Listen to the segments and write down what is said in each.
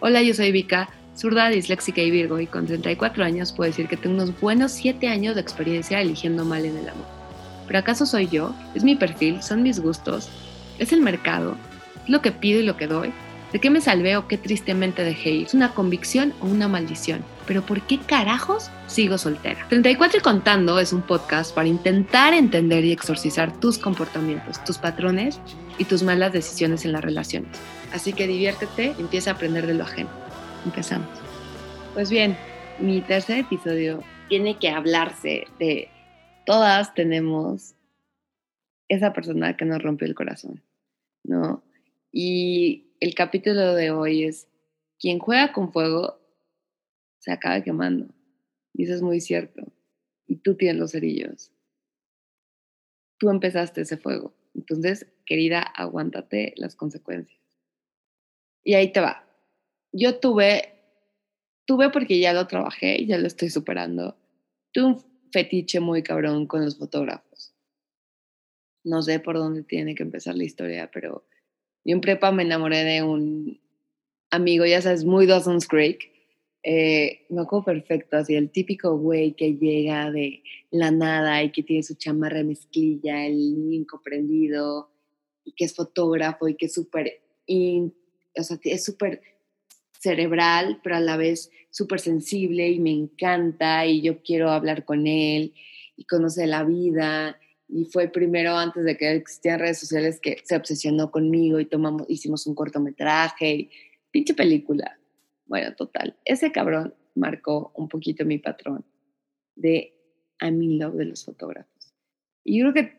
Hola, yo soy Vika, zurda, disléxica y virgo, y con 34 años puedo decir que tengo unos buenos 7 años de experiencia eligiendo mal en el amor. ¿Pero acaso soy yo? ¿Es mi perfil? ¿Son mis gustos? ¿Es el mercado? ¿Es lo que pido y lo que doy? ¿De qué me salvé o qué tristemente dejé ir? ¿Es una convicción o una maldición? ¿Pero por qué carajos sigo soltera? 34 y contando es un podcast para intentar entender y exorcizar tus comportamientos, tus patrones y tus malas decisiones en las relaciones. Así que diviértete empieza a aprender de lo ajeno. Empezamos. Pues bien, mi tercer episodio tiene que hablarse de todas tenemos esa persona que nos rompió el corazón, ¿no? Y el capítulo de hoy es, quien juega con fuego se acaba quemando. Y eso es muy cierto. Y tú tienes los cerillos. Tú empezaste ese fuego. Entonces, querida, aguántate las consecuencias. Y ahí te va. Yo tuve, tuve porque ya lo trabajé, ya lo estoy superando. Tuve un fetiche muy cabrón con los fotógrafos. No sé por dónde tiene que empezar la historia, pero yo en prepa me enamoré de un amigo, ya sabes, muy Dawson's Creek. Eh, me acuerdo perfecto, así el típico güey que llega de la nada y que tiene su chamarra mezclilla, el niño incomprendido, y que es fotógrafo y que es súper o sea, es súper cerebral, pero a la vez súper sensible y me encanta y yo quiero hablar con él y conoce la vida. Y fue primero antes de que existían redes sociales que se obsesionó conmigo y tomamos, hicimos un cortometraje y pinche película. Bueno, total, ese cabrón marcó un poquito mi patrón de I'm in love de los fotógrafos. Y yo creo que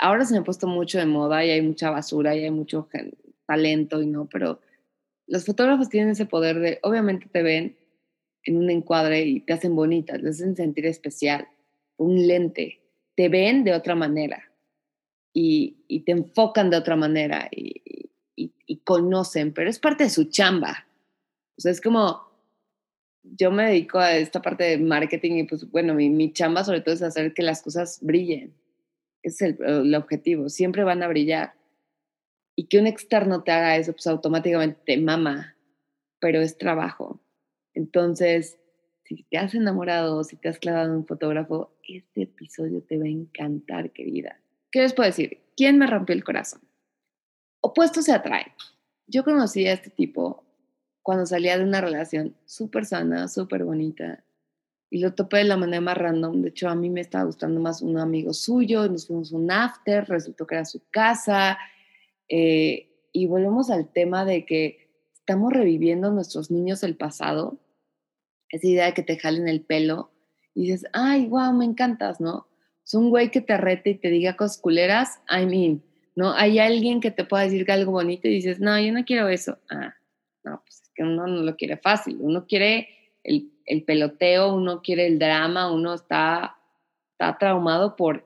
ahora se me ha puesto mucho de moda y hay mucha basura y hay mucho talento y no, pero los fotógrafos tienen ese poder de, obviamente te ven en un encuadre y te hacen bonitas, te hacen sentir especial, un lente, te ven de otra manera y, te enfocan de otra manera y, conocen, pero es parte de su chamba. O sea, es como, yo me dedico a esta parte de marketing y pues bueno, mi, mi chamba sobre todo es hacer que las cosas brillen. es el objetivo, siempre van a brillar y que un externo te haga eso, pues automáticamente te mama, pero es trabajo. Entonces, si te has enamorado si te has clavado en un fotógrafo, este episodio te va a encantar, querida. ¿Qué les puedo decir? ¿Quién me rompió el corazón? Opuestos se atraen. Yo conocí a este tipo cuando salía de una relación súper sana, súper bonita, y lo topé de la manera más random. De hecho, a mí me estaba gustando más un amigo suyo, nos fuimos un after, resultó que era su casa, eh, y volvemos al tema de que estamos reviviendo nuestros niños el pasado, esa idea de que te jalen el pelo y dices, ay, wow, me encantas, ¿no? Es un güey que te rete y te diga cosas culeras, I mean, ¿no? Hay alguien que te pueda decir algo bonito y dices, no, yo no quiero eso. Ah, no, pues es que uno no lo quiere fácil, uno quiere el, el peloteo, uno quiere el drama, uno está, está traumado por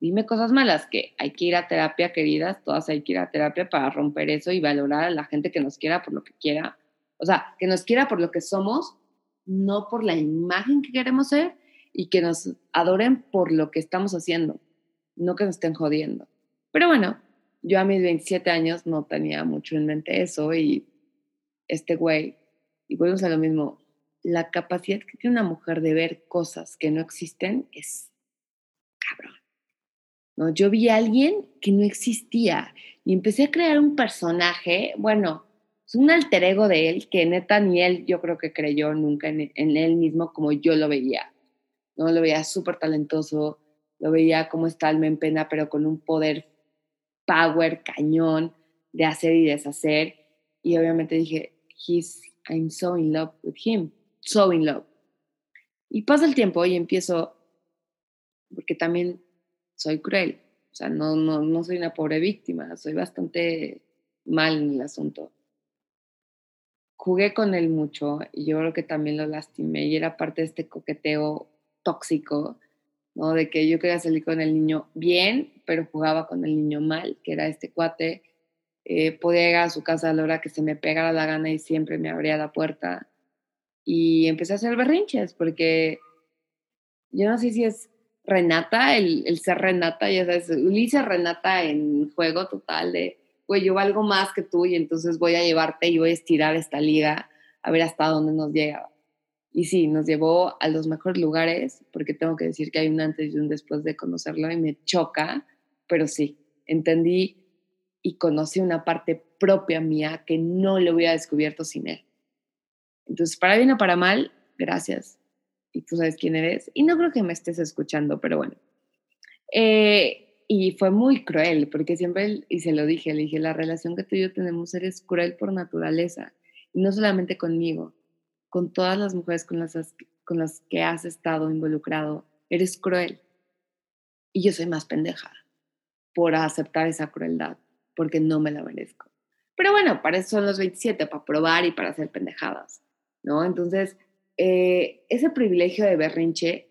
dime cosas malas, que hay que ir a terapia, queridas, todas hay que ir a terapia para romper eso y valorar a la gente que nos quiera por lo que quiera. O sea, que nos quiera por lo que somos, no por la imagen que queremos ser y que nos adoren por lo que estamos haciendo, no que nos estén jodiendo. Pero bueno, yo a mis 27 años no tenía mucho en mente eso y este güey, y volvemos a lo mismo, la capacidad que tiene una mujer de ver cosas que no existen es cabrón. ¿no? Yo vi a alguien que no existía y empecé a crear un personaje, bueno, es un alter ego de él que neta ni él yo creo que creyó nunca en, él mismo como yo lo veía, ¿no? Lo veía súper talentoso, lo veía como está alma en pena, pero con un poder power cañón de hacer y deshacer. Y obviamente dije, he's, I'm so in love with him, so in love. Y pasa el tiempo y empiezo, porque también soy cruel. O sea, no, no, no soy una pobre víctima, soy bastante mal en el asunto. Jugué con él mucho y yo creo que también lo lastimé y era parte de este coqueteo tóxico, ¿no? De que yo quería salir con el niño bien, pero jugaba con el niño mal, que era este cuate. Eh, podía llegar a su casa a la hora que se me pegara la gana y siempre me abría la puerta. Y empecé a hacer berrinches porque yo no sé si es Renata, el, el, ser Renata, ya sabes, Ulises Renata en juego total de, güey, yo valgo más que tú y entonces voy a llevarte y voy a estirar esta liga a ver hasta dónde nos llegaba. Y sí, nos llevó a los mejores lugares, porque tengo que decir que hay un antes y un después de conocerlo y me choca, pero sí, entendí y conocí una parte propia mía que no lo hubiera descubierto sin él. Entonces, para bien o para mal, gracias. Y tú sabes quién eres. Y no creo que me estés escuchando, pero bueno. Eh, y fue muy cruel, porque siempre, y se lo dije, le dije, la relación que tú y yo tenemos eres cruel por naturaleza. Y no solamente conmigo, con todas las mujeres con las, con las que has estado involucrado, eres cruel. Y yo soy más pendeja por aceptar esa crueldad, porque no me la merezco. Pero bueno, para eso son los 27, para probar y para hacer pendejadas, ¿no? Entonces, eh, ese privilegio de berrinche,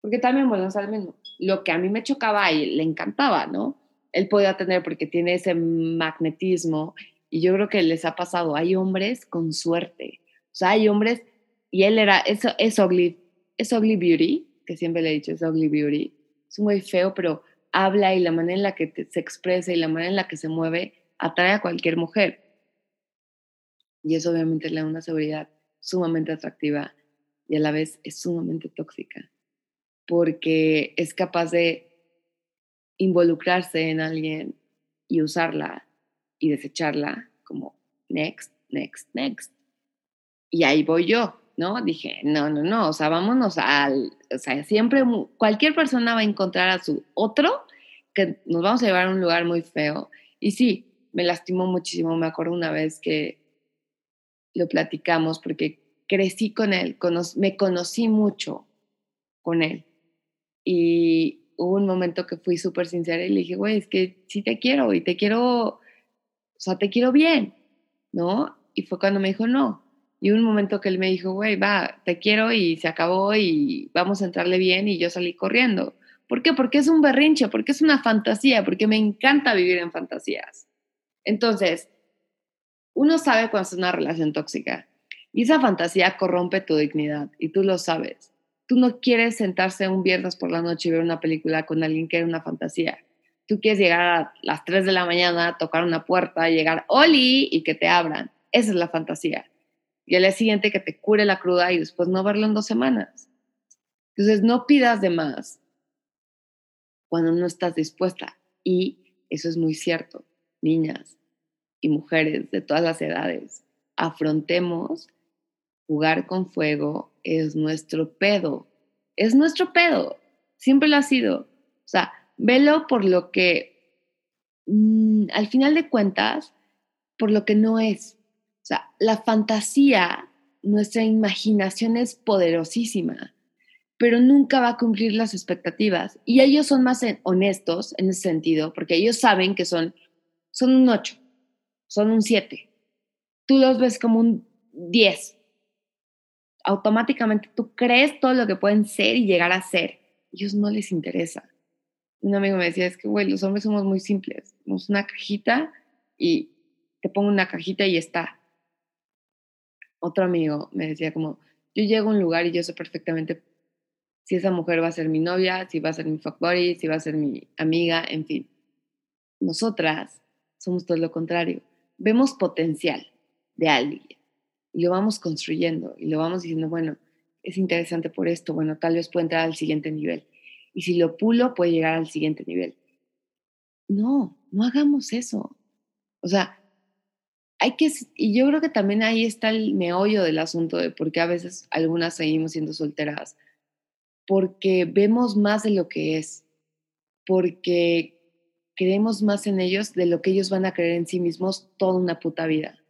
porque también, bueno, al menos, lo que a mí me chocaba y le encantaba, ¿no? Él podía tener porque tiene ese magnetismo y yo creo que les ha pasado, hay hombres con suerte, o sea, hay hombres, y él era, eso es ugly, es ugly beauty, que siempre le he dicho, es ugly beauty, es muy feo, pero habla y la manera en la que se expresa y la manera en la que se mueve atrae a cualquier mujer. Y eso obviamente le da una seguridad sumamente atractiva y a la vez es sumamente tóxica, porque es capaz de involucrarse en alguien y usarla y desecharla como next, next, next. Y ahí voy yo, ¿no? Dije, no, no, no, o sea, vámonos al, o sea, siempre cualquier persona va a encontrar a su otro que nos vamos a llevar a un lugar muy feo. Y sí, me lastimó muchísimo, me acuerdo una vez que lo platicamos porque crecí con él, me conocí mucho con él. Y hubo un momento que fui súper sincera y le dije, güey, es que sí te quiero y te quiero, o sea, te quiero bien, ¿no? Y fue cuando me dijo, no. Y un momento que él me dijo, güey, va, te quiero y se acabó y vamos a entrarle bien y yo salí corriendo. ¿Por qué? Porque es un berrinche, porque es una fantasía, porque me encanta vivir en fantasías. Entonces, uno sabe cuando es una relación tóxica y esa fantasía corrompe tu dignidad y tú lo sabes. Tú no quieres sentarse un viernes por la noche y ver una película con alguien que era una fantasía. Tú quieres llegar a las 3 de la mañana, tocar una puerta, llegar, Oli, y que te abran. Esa es la fantasía. Y al día siguiente que te cure la cruda y después no verlo en dos semanas. Entonces, no pidas de más cuando no estás dispuesta. Y eso es muy cierto, niñas y mujeres de todas las edades. Afrontemos jugar con fuego es nuestro pedo. Es nuestro pedo. Siempre lo ha sido. O sea, velo por lo que, mm, al final de cuentas, por lo que no es. O sea, la fantasía, nuestra imaginación es poderosísima, pero nunca va a cumplir las expectativas. Y ellos son más honestos en ese sentido, porque ellos saben que son, son un 8, son un 7. Tú los ves como un 10 automáticamente tú crees todo lo que pueden ser y llegar a ser. Ellos no les interesa. Un amigo me decía, es que, güey, los hombres somos muy simples. Somos una cajita y te pongo una cajita y está. Otro amigo me decía como, yo llego a un lugar y yo sé perfectamente si esa mujer va a ser mi novia, si va a ser mi fuck buddy, si va a ser mi amiga, en fin. Nosotras somos todo lo contrario. Vemos potencial de alguien y lo vamos construyendo y lo vamos diciendo, bueno, es interesante por esto, bueno, tal vez puede entrar al siguiente nivel. Y si lo pulo, puede llegar al siguiente nivel. No, no hagamos eso. O sea, hay que, y yo creo que también ahí está el meollo del asunto de por qué a veces algunas seguimos siendo solteras, porque vemos más de lo que es, porque creemos más en ellos de lo que ellos van a creer en sí mismos toda una puta vida.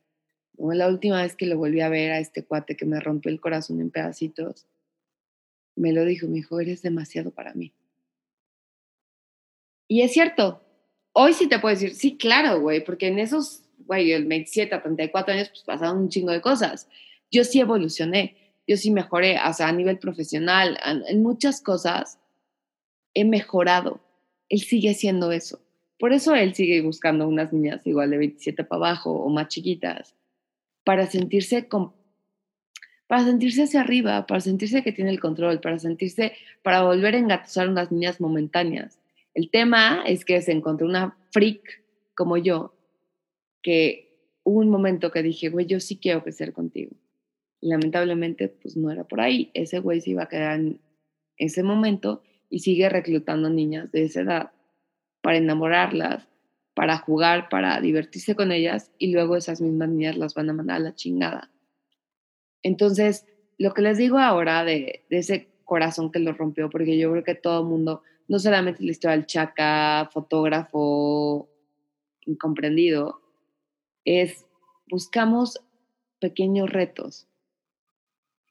La última vez que lo volví a ver a este cuate que me rompió el corazón en pedacitos, me lo dijo, me dijo, eres demasiado para mí. Y es cierto, hoy sí te puedo decir, sí, claro, güey, porque en esos, güey, el 27 a 34 años, pues pasaron un chingo de cosas. Yo sí evolucioné, yo sí mejoré, o sea, a nivel profesional, en muchas cosas he mejorado. Él sigue siendo eso. Por eso él sigue buscando unas niñas igual de 27 para abajo o más chiquitas para sentirse para sentirse hacia arriba, para sentirse que tiene el control, para sentirse, para volver a engatusar unas niñas momentáneas. El tema es que se encontró una freak como yo, que hubo un momento que dije, güey, yo sí quiero crecer contigo. Lamentablemente, pues no era por ahí. Ese güey se iba a quedar en ese momento y sigue reclutando niñas de esa edad para enamorarlas, para jugar, para divertirse con ellas y luego esas mismas niñas las van a mandar a la chingada. Entonces, lo que les digo ahora de, de ese corazón que lo rompió, porque yo creo que todo el mundo, no solamente la historia del chaca, fotógrafo incomprendido, es buscamos pequeños retos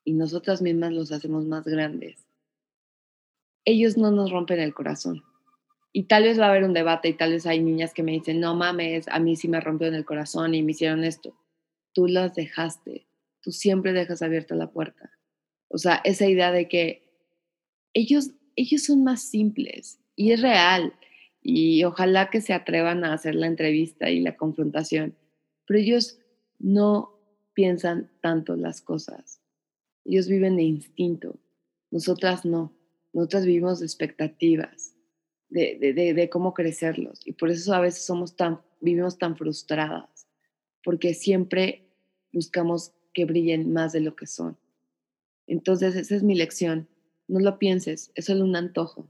y nosotras mismas los hacemos más grandes. Ellos no nos rompen el corazón. Y tal vez va a haber un debate y tal vez hay niñas que me dicen, no mames, a mí sí me rompió en el corazón y me hicieron esto. Tú las dejaste, tú siempre dejas abierta la puerta. O sea, esa idea de que ellos, ellos son más simples y es real. Y ojalá que se atrevan a hacer la entrevista y la confrontación. Pero ellos no piensan tanto las cosas. Ellos viven de instinto. Nosotras no. Nosotras vivimos de expectativas, de, de, de, cómo crecerlos. Y por eso a veces somos tan, vivimos tan frustradas, porque siempre buscamos que brillen más de lo que son. Entonces, esa es mi lección. No lo pienses, es solo un antojo.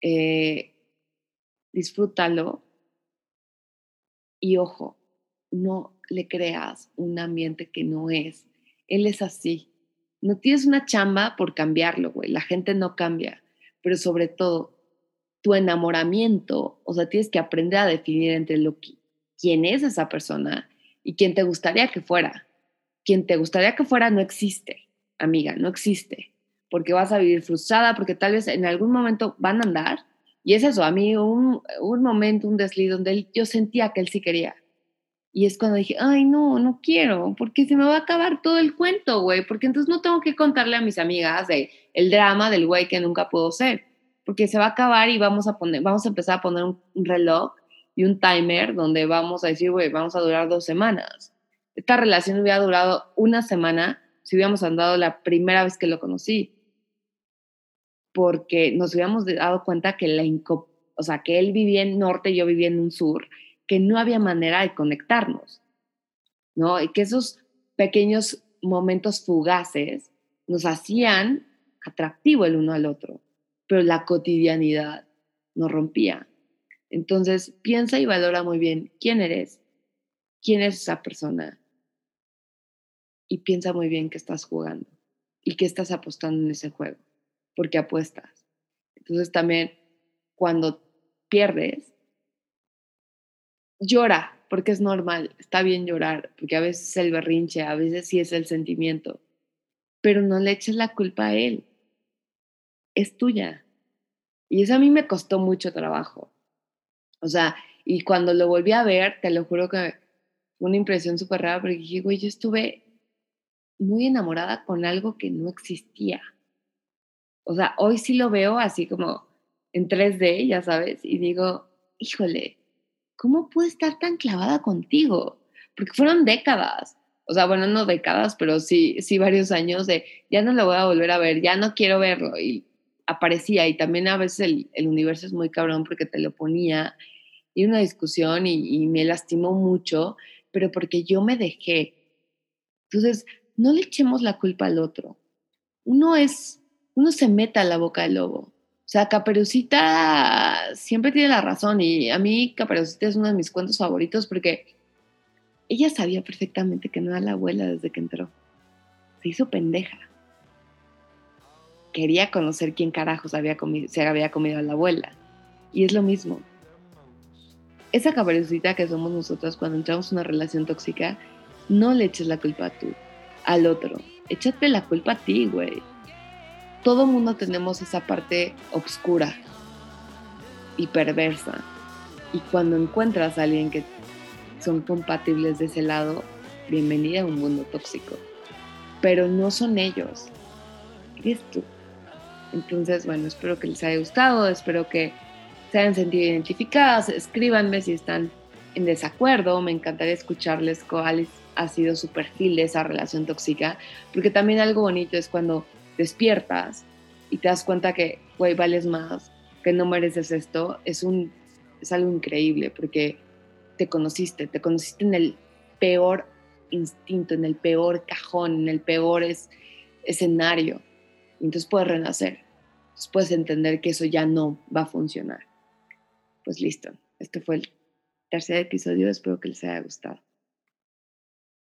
Eh, disfrútalo y ojo, no le creas un ambiente que no es. Él es así. No tienes una chamba por cambiarlo, güey. La gente no cambia. Pero sobre todo, tu enamoramiento, o sea, tienes que aprender a definir entre lo que, quién es esa persona y quién te gustaría que fuera. Quien te gustaría que fuera no existe, amiga, no existe. Porque vas a vivir frustrada, porque tal vez en algún momento van a andar. Y es eso, a mí un, un momento, un desliz donde yo sentía que él sí quería y es cuando dije, ay, no, no quiero, porque se me va a acabar todo el cuento, güey, porque entonces no tengo que contarle a mis amigas de el drama del güey que nunca pudo ser, porque se va a acabar y vamos a poner, vamos a empezar a poner un, reloj y un timer donde vamos a decir, güey, vamos a durar dos semanas. Esta relación hubiera durado una semana si hubiéramos andado la primera vez que lo conocí, porque nos hubiéramos dado cuenta que la o sea, que él vivía en norte y yo vivía en un sur que no había manera de conectarnos, ¿no? Y que esos pequeños momentos fugaces nos hacían atractivo el uno al otro, pero la cotidianidad nos rompía. Entonces, piensa y valora muy bien quién eres, quién es esa persona y piensa muy bien qué estás jugando y qué estás apostando en ese juego, porque apuestas. Entonces, también cuando pierdes, llora, porque es normal, está bien llorar, porque a veces es el berrinche, a veces sí es el sentimiento, pero no le eches la culpa a él, es tuya. Y eso a mí me costó mucho trabajo. O sea, y cuando lo volví a ver, te lo juro que una impresión súper rara, porque dije, güey, yo estuve muy enamorada con algo que no existía. O sea, hoy sí lo veo así como en 3D, ya sabes, y digo, híjole, ¿cómo puede estar tan clavada contigo? Porque fueron décadas. O sea, bueno, no décadas, pero sí, sí varios años de ya no lo voy a volver a ver, ya no quiero verlo. Y aparecía. Y también a veces el, el universo es muy cabrón porque te lo ponía. Y una discusión y, y me lastimó mucho, pero porque yo me dejé. Entonces, no le echemos la culpa al otro. Uno es, uno se meta a la boca del lobo. O sea, Caperucita siempre tiene la razón y a mí Caperucita es uno de mis cuentos favoritos porque ella sabía perfectamente que no era la abuela desde que entró. Se hizo pendeja. Quería conocer quién carajos había se había comido a la abuela. Y es lo mismo. Esa caperucita que somos nosotros cuando entramos en una relación tóxica, no le eches la culpa a tú, al otro. Échate la culpa a ti, güey todo mundo tenemos esa parte oscura y perversa. Y cuando encuentras a alguien que son compatibles de ese lado, bienvenida a un mundo tóxico. Pero no son ellos, eres tú. Entonces, bueno, espero que les haya gustado, espero que se hayan sentido identificadas, escríbanme si están en desacuerdo, me encantaría escucharles cuál ha sido su perfil de esa relación tóxica, porque también algo bonito es cuando despiertas y te das cuenta que, güey, vales más, que no mereces esto, es, un, es algo increíble porque te conociste, te conociste en el peor instinto, en el peor cajón, en el peor escenario. Y entonces puedes renacer. Entonces puedes entender que eso ya no va a funcionar. Pues listo. Este fue el tercer episodio. Espero que les haya gustado.